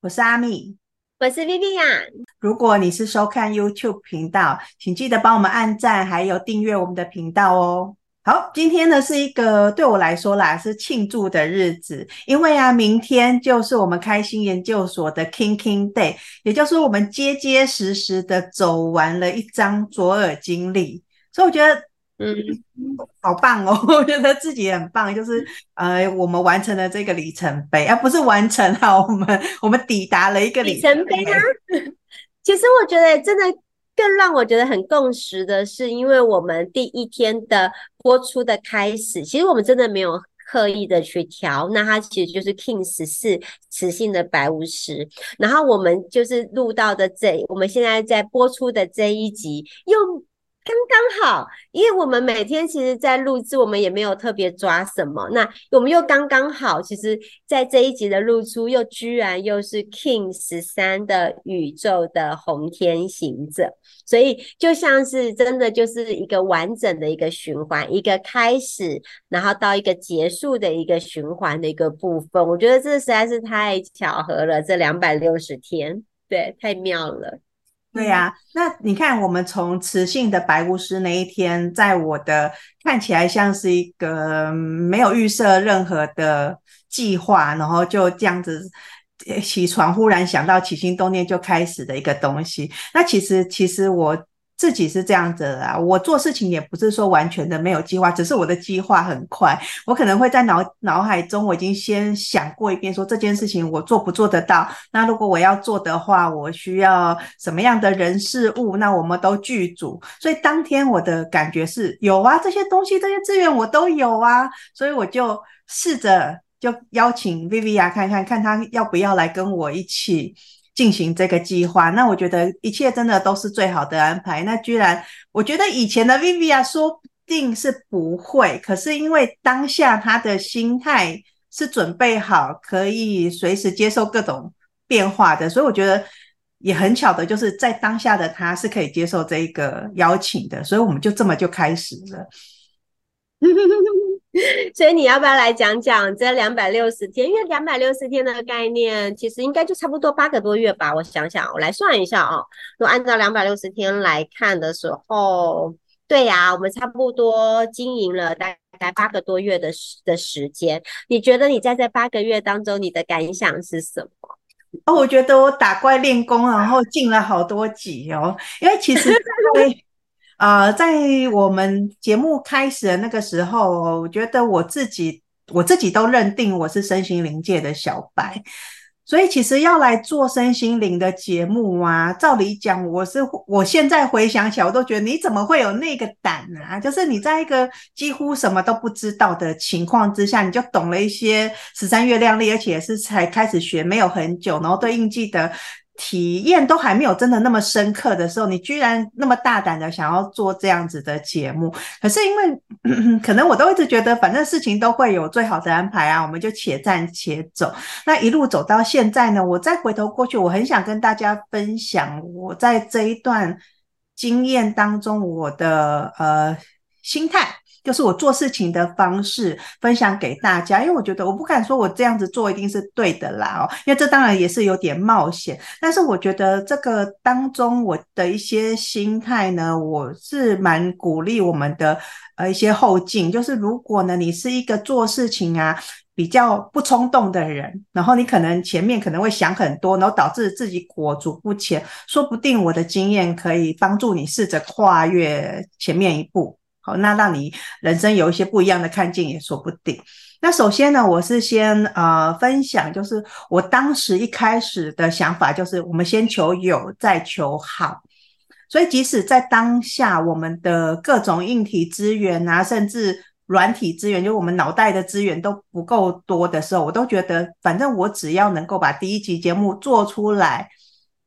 我是阿米，我是 Viviya。如果你是收看 YouTube 频道，请记得帮我们按赞，还有订阅我们的频道哦。好，今天呢是一个对我来说啦是庆祝的日子，因为啊，明天就是我们开心研究所的 King King Day，也就是我们结结实实的走完了一张左耳经历，所以我觉得。嗯，好棒哦！我觉得自己也很棒，就是呃，我们完成了这个里程碑，而、啊、不是完成了，我们 我们抵达了一个里程碑啊。其实我觉得真的更让我觉得很共识的是，因为我们第一天的播出的开始，其实我们真的没有刻意的去调，那它其实就是 King 十四雌性的白巫师，然后我们就是录到的这，我们现在在播出的这一集又。刚刚好，因为我们每天其实，在录制，我们也没有特别抓什么。那我们又刚刚好，其实，在这一集的露出，又居然又是 King 十三的宇宙的红天行者，所以就像是真的就是一个完整的一个循环，一个开始，然后到一个结束的一个循环的一个部分。我觉得这实在是太巧合了，这两百六十天，对，太妙了。对呀、啊，那你看，我们从雌性的白巫师那一天，在我的看起来像是一个没有预设任何的计划，然后就这样子起床，忽然想到起心动念就开始的一个东西。那其实，其实我。自己是这样子的啊，我做事情也不是说完全的没有计划，只是我的计划很快，我可能会在脑脑海中我已经先想过一遍，说这件事情我做不做得到。那如果我要做的话，我需要什么样的人事物？那我们都具足。所以当天我的感觉是有啊，这些东西这些资源我都有啊，所以我就试着就邀请 Vivi 啊看看看他要不要来跟我一起。进行这个计划，那我觉得一切真的都是最好的安排。那居然，我觉得以前的 Viviya 说不定是不会，可是因为当下他的心态是准备好，可以随时接受各种变化的，所以我觉得也很巧的，就是在当下的他是可以接受这一个邀请的，所以我们就这么就开始了。所以你要不要来讲讲这两百六十天？因为两百六十天的概念，其实应该就差不多八个多月吧。我想想，我来算一下、哦。如果按照两百六十天来看的时候，对呀、我们差不多经营了大概八个多月的时的时间。你觉得你在这八个月当中，你的感想是什么？哦，我觉得我打怪练功，然后进了好多级哦。因为其实。呃，在我们节目开始的那个时候，我觉得我自己我自己都认定我是身心灵界的小白，所以其实要来做身心灵的节目啊，照理讲，我是我现在回想起来，我都觉得你怎么会有那个胆啊？就是你在一个几乎什么都不知道的情况之下，你就懂了一些十三月亮历，而且是才开始学没有很久，然后对应记得。体验都还没有真的那么深刻的时候，你居然那么大胆的想要做这样子的节目，可是因为 可能我都一直觉得，反正事情都会有最好的安排啊，我们就且战且走。那一路走到现在呢，我再回头过去，我很想跟大家分享我在这一段经验当中我的呃心态。就是我做事情的方式分享给大家，因为我觉得我不敢说我这样子做一定是对的啦哦，因为这当然也是有点冒险。但是我觉得这个当中我的一些心态呢，我是蛮鼓励我们的呃一些后进。就是如果呢你是一个做事情啊比较不冲动的人，然后你可能前面可能会想很多，然后导致自己裹足不前，说不定我的经验可以帮助你试着跨越前面一步。那让你人生有一些不一样的看见也说不定。那首先呢，我是先呃分享，就是我当时一开始的想法，就是我们先求有，再求好。所以即使在当下，我们的各种硬体资源啊，甚至软体资源，就我们脑袋的资源都不够多的时候，我都觉得，反正我只要能够把第一集节目做出来。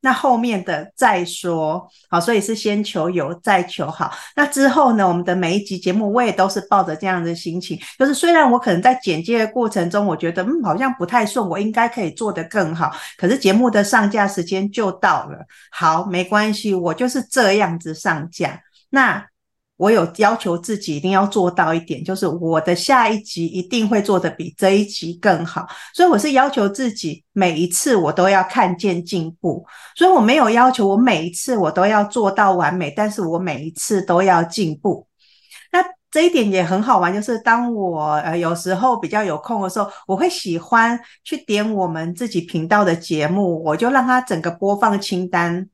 那后面的再说，好，所以是先求有，再求好。那之后呢，我们的每一集节目，我也都是抱着这样的心情，就是虽然我可能在剪接的过程中，我觉得嗯好像不太顺，我应该可以做得更好。可是节目的上架时间就到了，好，没关系，我就是这样子上架。那。我有要求自己一定要做到一点，就是我的下一集一定会做得比这一集更好。所以我是要求自己每一次我都要看见进步，所以我没有要求我每一次我都要做到完美，但是我每一次都要进步。那这一点也很好玩，就是当我呃有时候比较有空的时候，我会喜欢去点我们自己频道的节目，我就让它整个播放清单。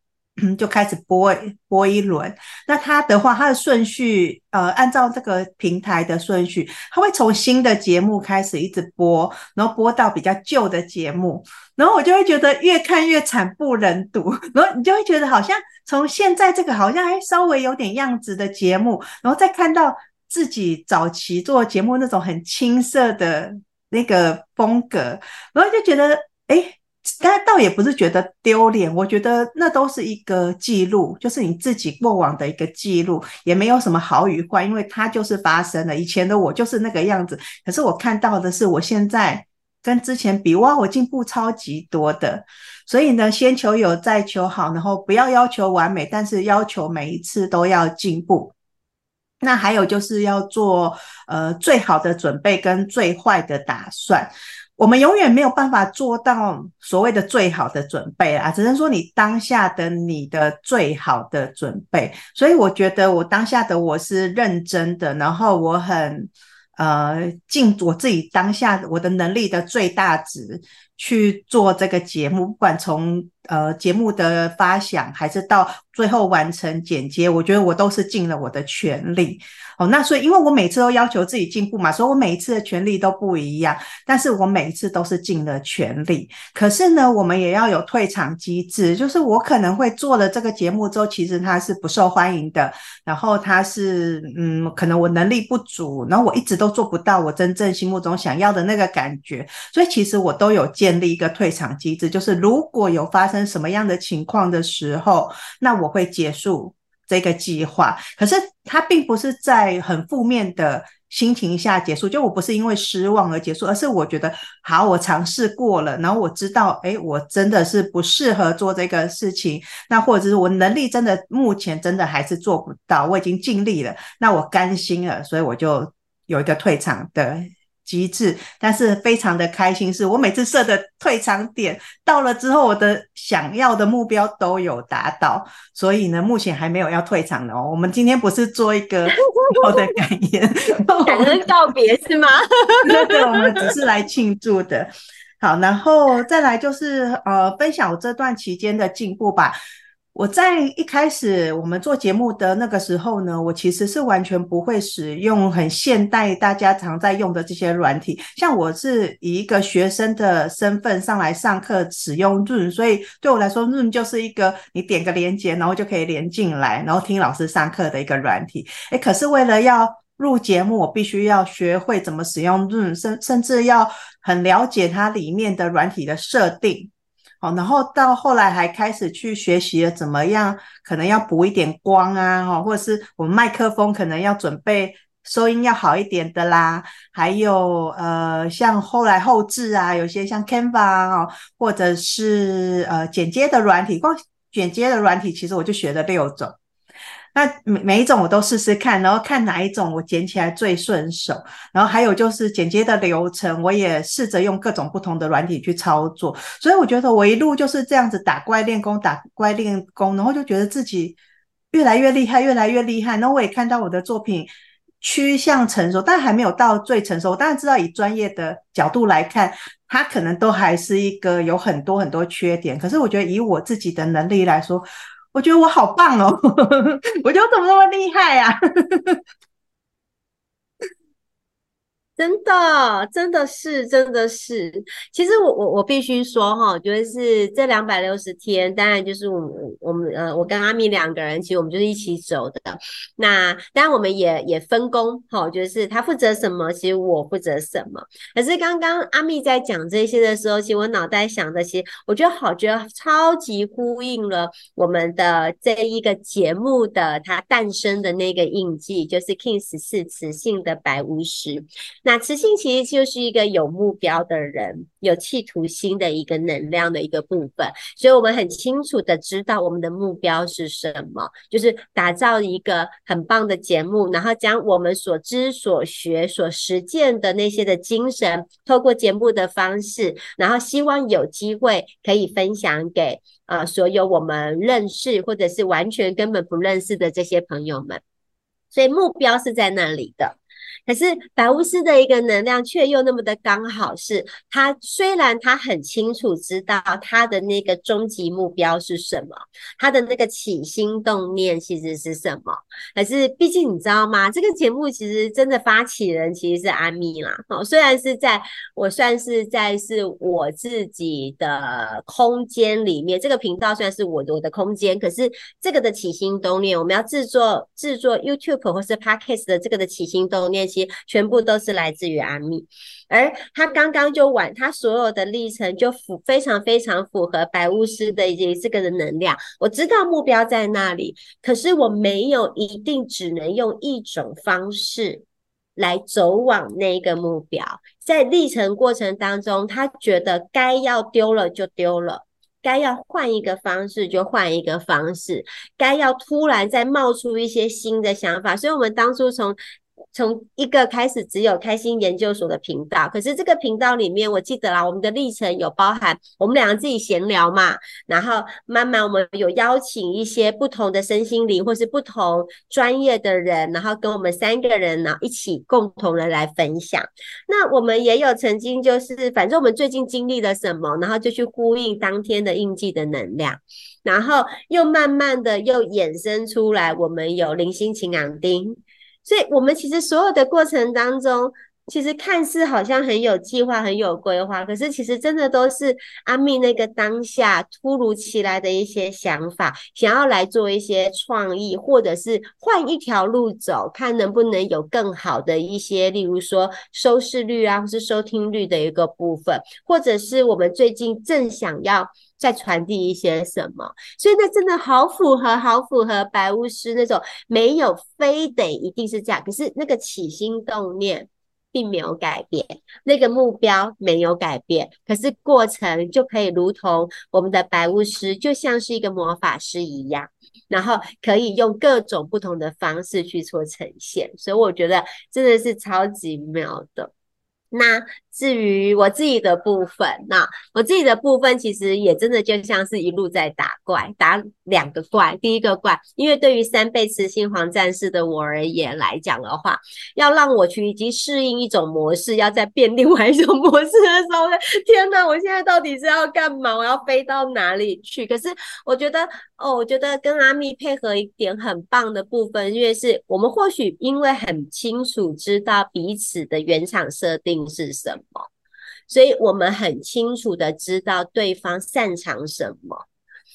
就开始播播一轮，那他的话，他的顺序，呃，按照这个平台的顺序，他会从新的节目开始一直播，然后播到比较旧的节目，然后我就会觉得越看越惨不忍睹，然后你就会觉得好像从现在这个好像还稍微有点样子的节目，然后再看到自己早期做节目那种很青涩的那个风格，然后就觉得，诶但倒也不是觉得丢脸，我觉得那都是一个记录，就是你自己过往的一个记录，也没有什么好与坏，因为它就是发生了。以前的我就是那个样子，可是我看到的是我现在跟之前比，哇，我进步超级多的。所以呢，先求有，再求好，然后不要要求完美，但是要求每一次都要进步。那还有就是要做呃最好的准备跟最坏的打算。我们永远没有办法做到所谓的最好的准备啊，只能说你当下的你的最好的准备。所以我觉得我当下的我是认真的，然后我很呃尽我自己当下我的能力的最大值去做这个节目，不管从呃节目的发想还是到最后完成剪接，我觉得我都是尽了我的全力。哦，那所以因为我每次都要求自己进步嘛，所以我每一次的全力都不一样，但是我每一次都是尽了全力。可是呢，我们也要有退场机制，就是我可能会做了这个节目之后，其实它是不受欢迎的，然后它是嗯，可能我能力不足，然后我一直都做不到我真正心目中想要的那个感觉，所以其实我都有建立一个退场机制，就是如果有发生什么样的情况的时候，那我会结束。这个计划，可是它并不是在很负面的心情下结束。就我不是因为失望而结束，而是我觉得好，我尝试过了，然后我知道，诶，我真的是不适合做这个事情。那或者是我能力真的目前真的还是做不到，我已经尽力了，那我甘心了，所以我就有一个退场的机制，但是非常的开心，是我每次设的退场点到了之后，我的想要的目标都有达到，所以呢，目前还没有要退场的哦。我们今天不是做一个好的感言，感恩告别是吗？对对，我们只是来庆祝的。好，然后再来就是呃，分享我这段期间的进步吧。我在一开始我们做节目的那个时候呢，我其实是完全不会使用很现代大家常在用的这些软体。像我是以一个学生的身份上来上课使用 Zoom，所以对我来说 Zoom 就是一个你点个连接，然后就可以连进来，然后听老师上课的一个软体。诶，可是为了要录节目，我必须要学会怎么使用 Zoom，甚甚至要很了解它里面的软体的设定。好，然后到后来还开始去学习了怎么样，可能要补一点光啊，或者是我们麦克风可能要准备收音要好一点的啦，还有呃，像后来后置啊，有些像 Canva 啊，或者是呃剪接的软体，光剪接的软体其实我就学了六种。那每每一种我都试试看，然后看哪一种我剪起来最顺手，然后还有就是剪接的流程，我也试着用各种不同的软体去操作。所以我觉得我一路就是这样子打怪练功，打怪练功，然后就觉得自己越来越厉害，越来越厉害。然后我也看到我的作品趋向成熟，但还没有到最成熟。我当然知道以专业的角度来看，它可能都还是一个有很多很多缺点。可是我觉得以我自己的能力来说，我觉得我好棒哦！我觉得我怎么那么厉害呀？真的，真的是，真的是。其实我我我必须说哈，就是这两百六十天，当然就是我我们呃，我跟阿蜜两个人，其实我们就是一起走的。那当然我们也也分工哈，就是他负责什么，其实我负责什么。可是刚刚阿蜜在讲这些的时候，其实我脑袋想的，其实我觉得好，觉得超级呼应了我们的这一个节目的它诞生的那个印记，就是 Kin 14磁性的白巫师。那磁性其实就是一个有目标的人，有企图心的一个能量的一个部分，所以我们很清楚的知道我们的目标是什么，就是打造一个很棒的节目，然后将我们所知、所学、所实践的那些的精神，透过节目的方式，然后希望有机会可以分享给呃所有我们认识或者是完全根本不认识的这些朋友们，所以目标是在那里的。可是白巫师的一个能量却又那么的刚好，是他虽然他很清楚知道他的那个终极目标是什么，他的那个起心动念其实是什么，可是毕竟你知道吗？这个节目其实真的发起人其实是阿咪啦。哦，虽然是在我算是在是我自己的空间里面，这个频道算是我我的空间，可是这个的起心动念，我们要制作制作 YouTube 或是 Podcast 的这个的起心动念。全部都是来自于阿密，而他刚刚就完，他所有的历程就符非常非常符合白巫师的一些这个的能量。我知道目标在那里，可是我没有一定只能用一种方式来走往那个目标。在历程过程当中，他觉得该要丢了就丢了，该要换一个方式就换一个方式，该要突然再冒出一些新的想法。所以，我们当初从从一个开始只有开心研究所的频道，可是这个频道里面，我记得啦，我们的历程有包含我们两个自己闲聊嘛，然后慢慢我们有邀请一些不同的身心灵或是不同专业的人，然后跟我们三个人呢一起共同的来分享。那我们也有曾经就是，反正我们最近经历了什么，然后就去呼应当天的印记的能量，然后又慢慢的又衍生出来，我们有零星晴朗丁。所以，我们其实所有的过程当中，其实看似好像很有计划、很有规划，可是其实真的都是阿密那个当下突如其来的一些想法，想要来做一些创意，或者是换一条路走，看能不能有更好的一些，例如说收视率啊，或是收听率的一个部分，或者是我们最近正想要。在传递一些什么，所以那真的好符合，好符合白巫师那种没有非得一定是这样，可是那个起心动念并没有改变，那个目标没有改变，可是过程就可以如同我们的白巫师，就像是一个魔法师一样，然后可以用各种不同的方式去做呈现，所以我觉得真的是超级妙的。那至于我自己的部分，那我自己的部分其实也真的就像是一路在打怪，打两个怪。第一个怪，因为对于三倍磁性黄战士的我而言来讲的话，要让我去已经适应一种模式，要再变另外一种模式的时候，天哪！我现在到底是要干嘛？我要飞到哪里去？可是我觉得，哦，我觉得跟阿密配合一点很棒的部分，因为是我们或许因为很清楚知道彼此的原厂设定是什么。所以我们很清楚的知道对方擅长什么，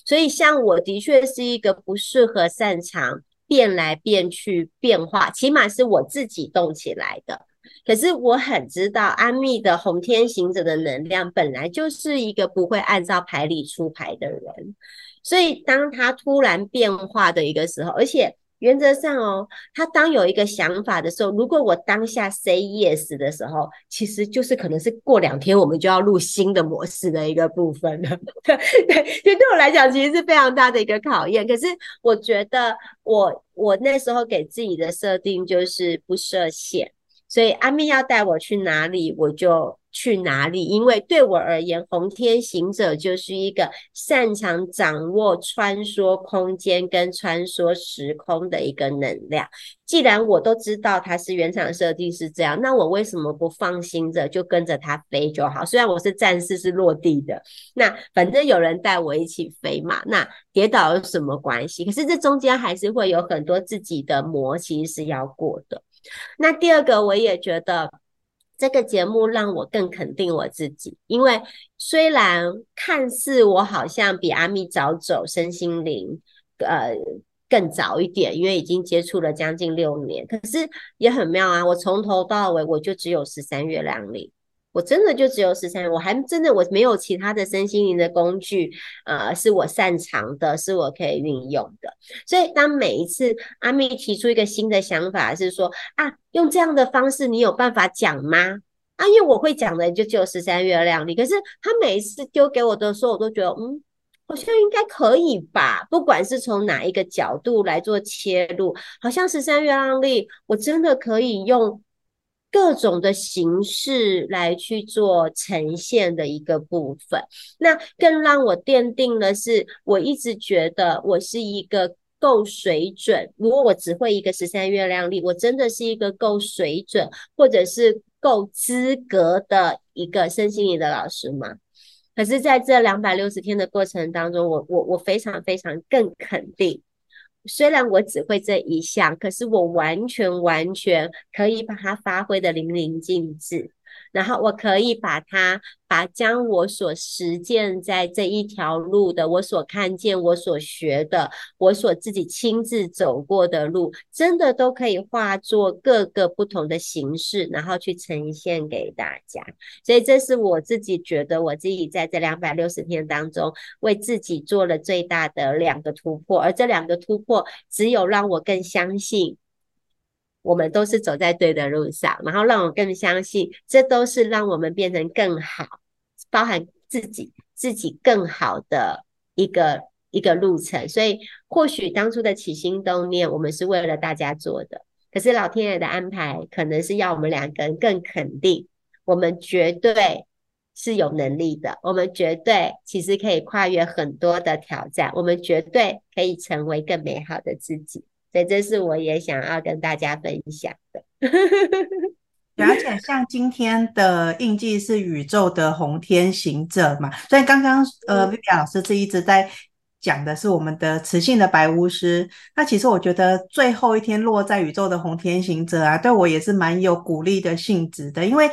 所以像我的确是一个不适合擅长变来变去变化，起码是我自己动起来的。可是我很知道安密的红天行者的能量本来就是一个不会按照牌理出牌的人，所以当他突然变化的一个时候，而且。原则上哦，他当有一个想法的时候，如果我当下 say yes 的时候，其实就是可能是过两天我们就要录新的模式的一个部分了。对，对，对我来讲其实是非常大的一个考验。可是我觉得我我那时候给自己的设定就是不设限，所以阿密要带我去哪里，我就。去哪里？因为对我而言，红天行者就是一个擅长掌握穿梭空间跟穿梭时空的一个能量。既然我都知道它是原厂设定是这样，那我为什么不放心着就跟着它飞就好？虽然我是战士，是落地的，那反正有人带我一起飞嘛。那跌倒有什么关系？可是这中间还是会有很多自己的磨，其实是要过的。那第二个，我也觉得。这个节目让我更肯定我自己，因为虽然看似我好像比阿密早走身心灵，呃，更早一点，因为已经接触了将近六年，可是也很妙啊！我从头到尾我就只有十三月亮历，我真的就只有十三，我还真的我没有其他的身心灵的工具，呃，是我擅长的，是我可以运用的。所以当每一次阿蜜提出一个新的想法，是说啊，用这样的方式，你有办法讲吗？啊，因为我会讲的就只有十三月亮历，可是他每一次丢给我的时候，我都觉得，嗯，好像应该可以吧。不管是从哪一个角度来做切入，好像十三月亮历，我真的可以用。各种的形式来去做呈现的一个部分，那更让我奠定的是，我一直觉得我是一个够水准。如果我只会一个十三月亮历，我真的是一个够水准或者是够资格的一个身心灵的老师吗？可是，在这两百六十天的过程当中，我我我非常非常更肯定。虽然我只会这一项，可是我完全完全可以把它发挥的淋漓尽致。然后我可以把它，把将我所实践在这一条路的，我所看见、我所学的、我所自己亲自走过的路，真的都可以化作各个不同的形式，然后去呈现给大家。所以这是我自己觉得，我自己在这两百六十天当中，为自己做了最大的两个突破，而这两个突破，只有让我更相信。我们都是走在对的路上，然后让我更相信，这都是让我们变成更好，包含自己自己更好的一个一个路程。所以，或许当初的起心动念，我们是为了大家做的，可是老天爷的安排，可能是要我们两个人更肯定，我们绝对是有能力的，我们绝对其实可以跨越很多的挑战，我们绝对可以成为更美好的自己。所以这是我也想要跟大家分享的，而且像今天的印记是宇宙的红天行者嘛，所以刚刚呃，Viviya 老师是一直在讲的是我们的磁性的白巫师。那其实我觉得最后一天落在宇宙的红天行者啊，对我也是蛮有鼓励的性质的，因为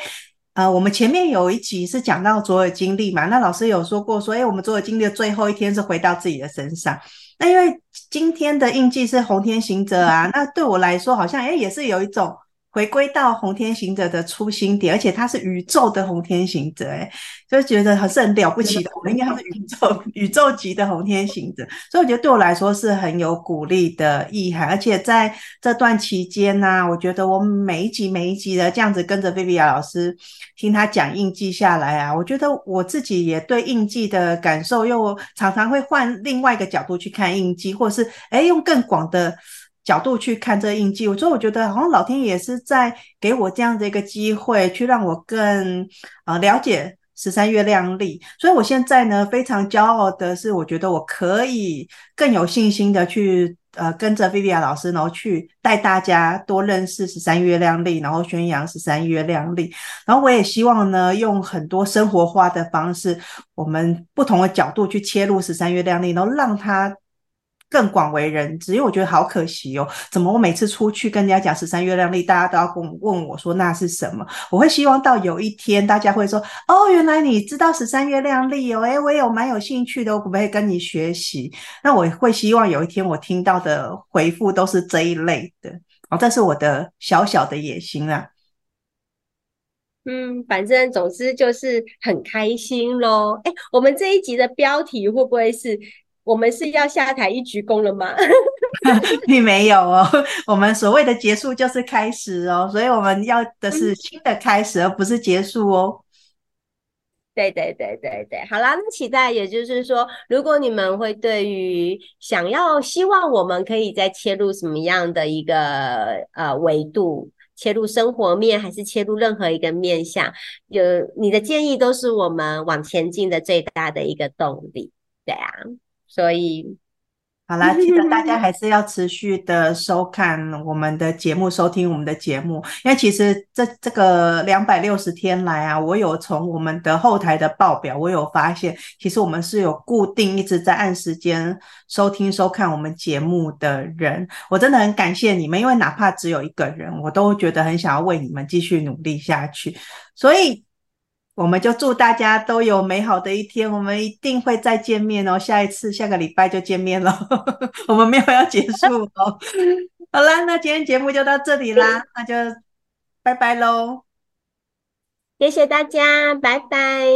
呃，我们前面有一集是讲到左耳经历嘛，那老师有说过说，哎，我们左耳经历的最后一天是回到自己的身上。那因为今天的印记是红天行者啊，那对我来说好像诶也是有一种。回归到红天行者的初心点，而且他是宇宙的红天行者，诶就觉得还是很了不起的。我们应该他是宇宙宇宙级的红天行者，所以我觉得对我来说是很有鼓励的意涵。而且在这段期间呢、啊，我觉得我每一集每一集的这样子跟着 Viviya 老师听他讲印记下来啊，我觉得我自己也对印记的感受又常常会换另外一个角度去看印记，或者是诶用更广的。角度去看这印记，我所以我觉得好像老天爷是在给我这样的一个机会，去让我更呃了解十三月亮历。所以我现在呢非常骄傲的是，我觉得我可以更有信心的去呃跟着 Viviya 老师，然后去带大家多认识十三月亮历，然后宣扬十三月亮历。然后我也希望呢用很多生活化的方式，我们不同的角度去切入十三月亮历，然后让它。更广为人知，因为我觉得好可惜哦。怎么我每次出去跟人家讲十三月亮历，大家都要问问我说那是什么？我会希望到有一天大家会说哦，原来你知道十三月亮历哦，诶，我也有蛮有兴趣的，我可不可以跟你学习？那我会希望有一天我听到的回复都是这一类的哦，这是我的小小的野心啦。嗯，反正总之就是很开心喽。诶，我们这一集的标题会不会是？我们是要下台一鞠躬了吗？并没有哦，我们所谓的结束就是开始哦，所以我们要的是新的开始，而不是结束哦。对对对对对，好啦，那期待也就是说，如果你们会对于想要希望我们可以再切入什么样的一个呃维度，切入生活面还是切入任何一个面向，有你的建议都是我们往前进的最大的一个动力。对啊。所以，好啦，记得大家 还是要持续的收看我们的节目，收听我们的节目，因为其实这这个两百六十天来啊，我有从我们的后台的报表，我有发现，其实我们是有固定一直在按时间收听收看我们节目的人，我真的很感谢你们，因为哪怕只有一个人，我都觉得很想要为你们继续努力下去，所以。我们就祝大家都有美好的一天，我们一定会再见面哦。下一次下个礼拜就见面了，我们没有要结束哦。好啦，那今天节目就到这里啦，那就拜拜喽。谢谢大家，拜拜。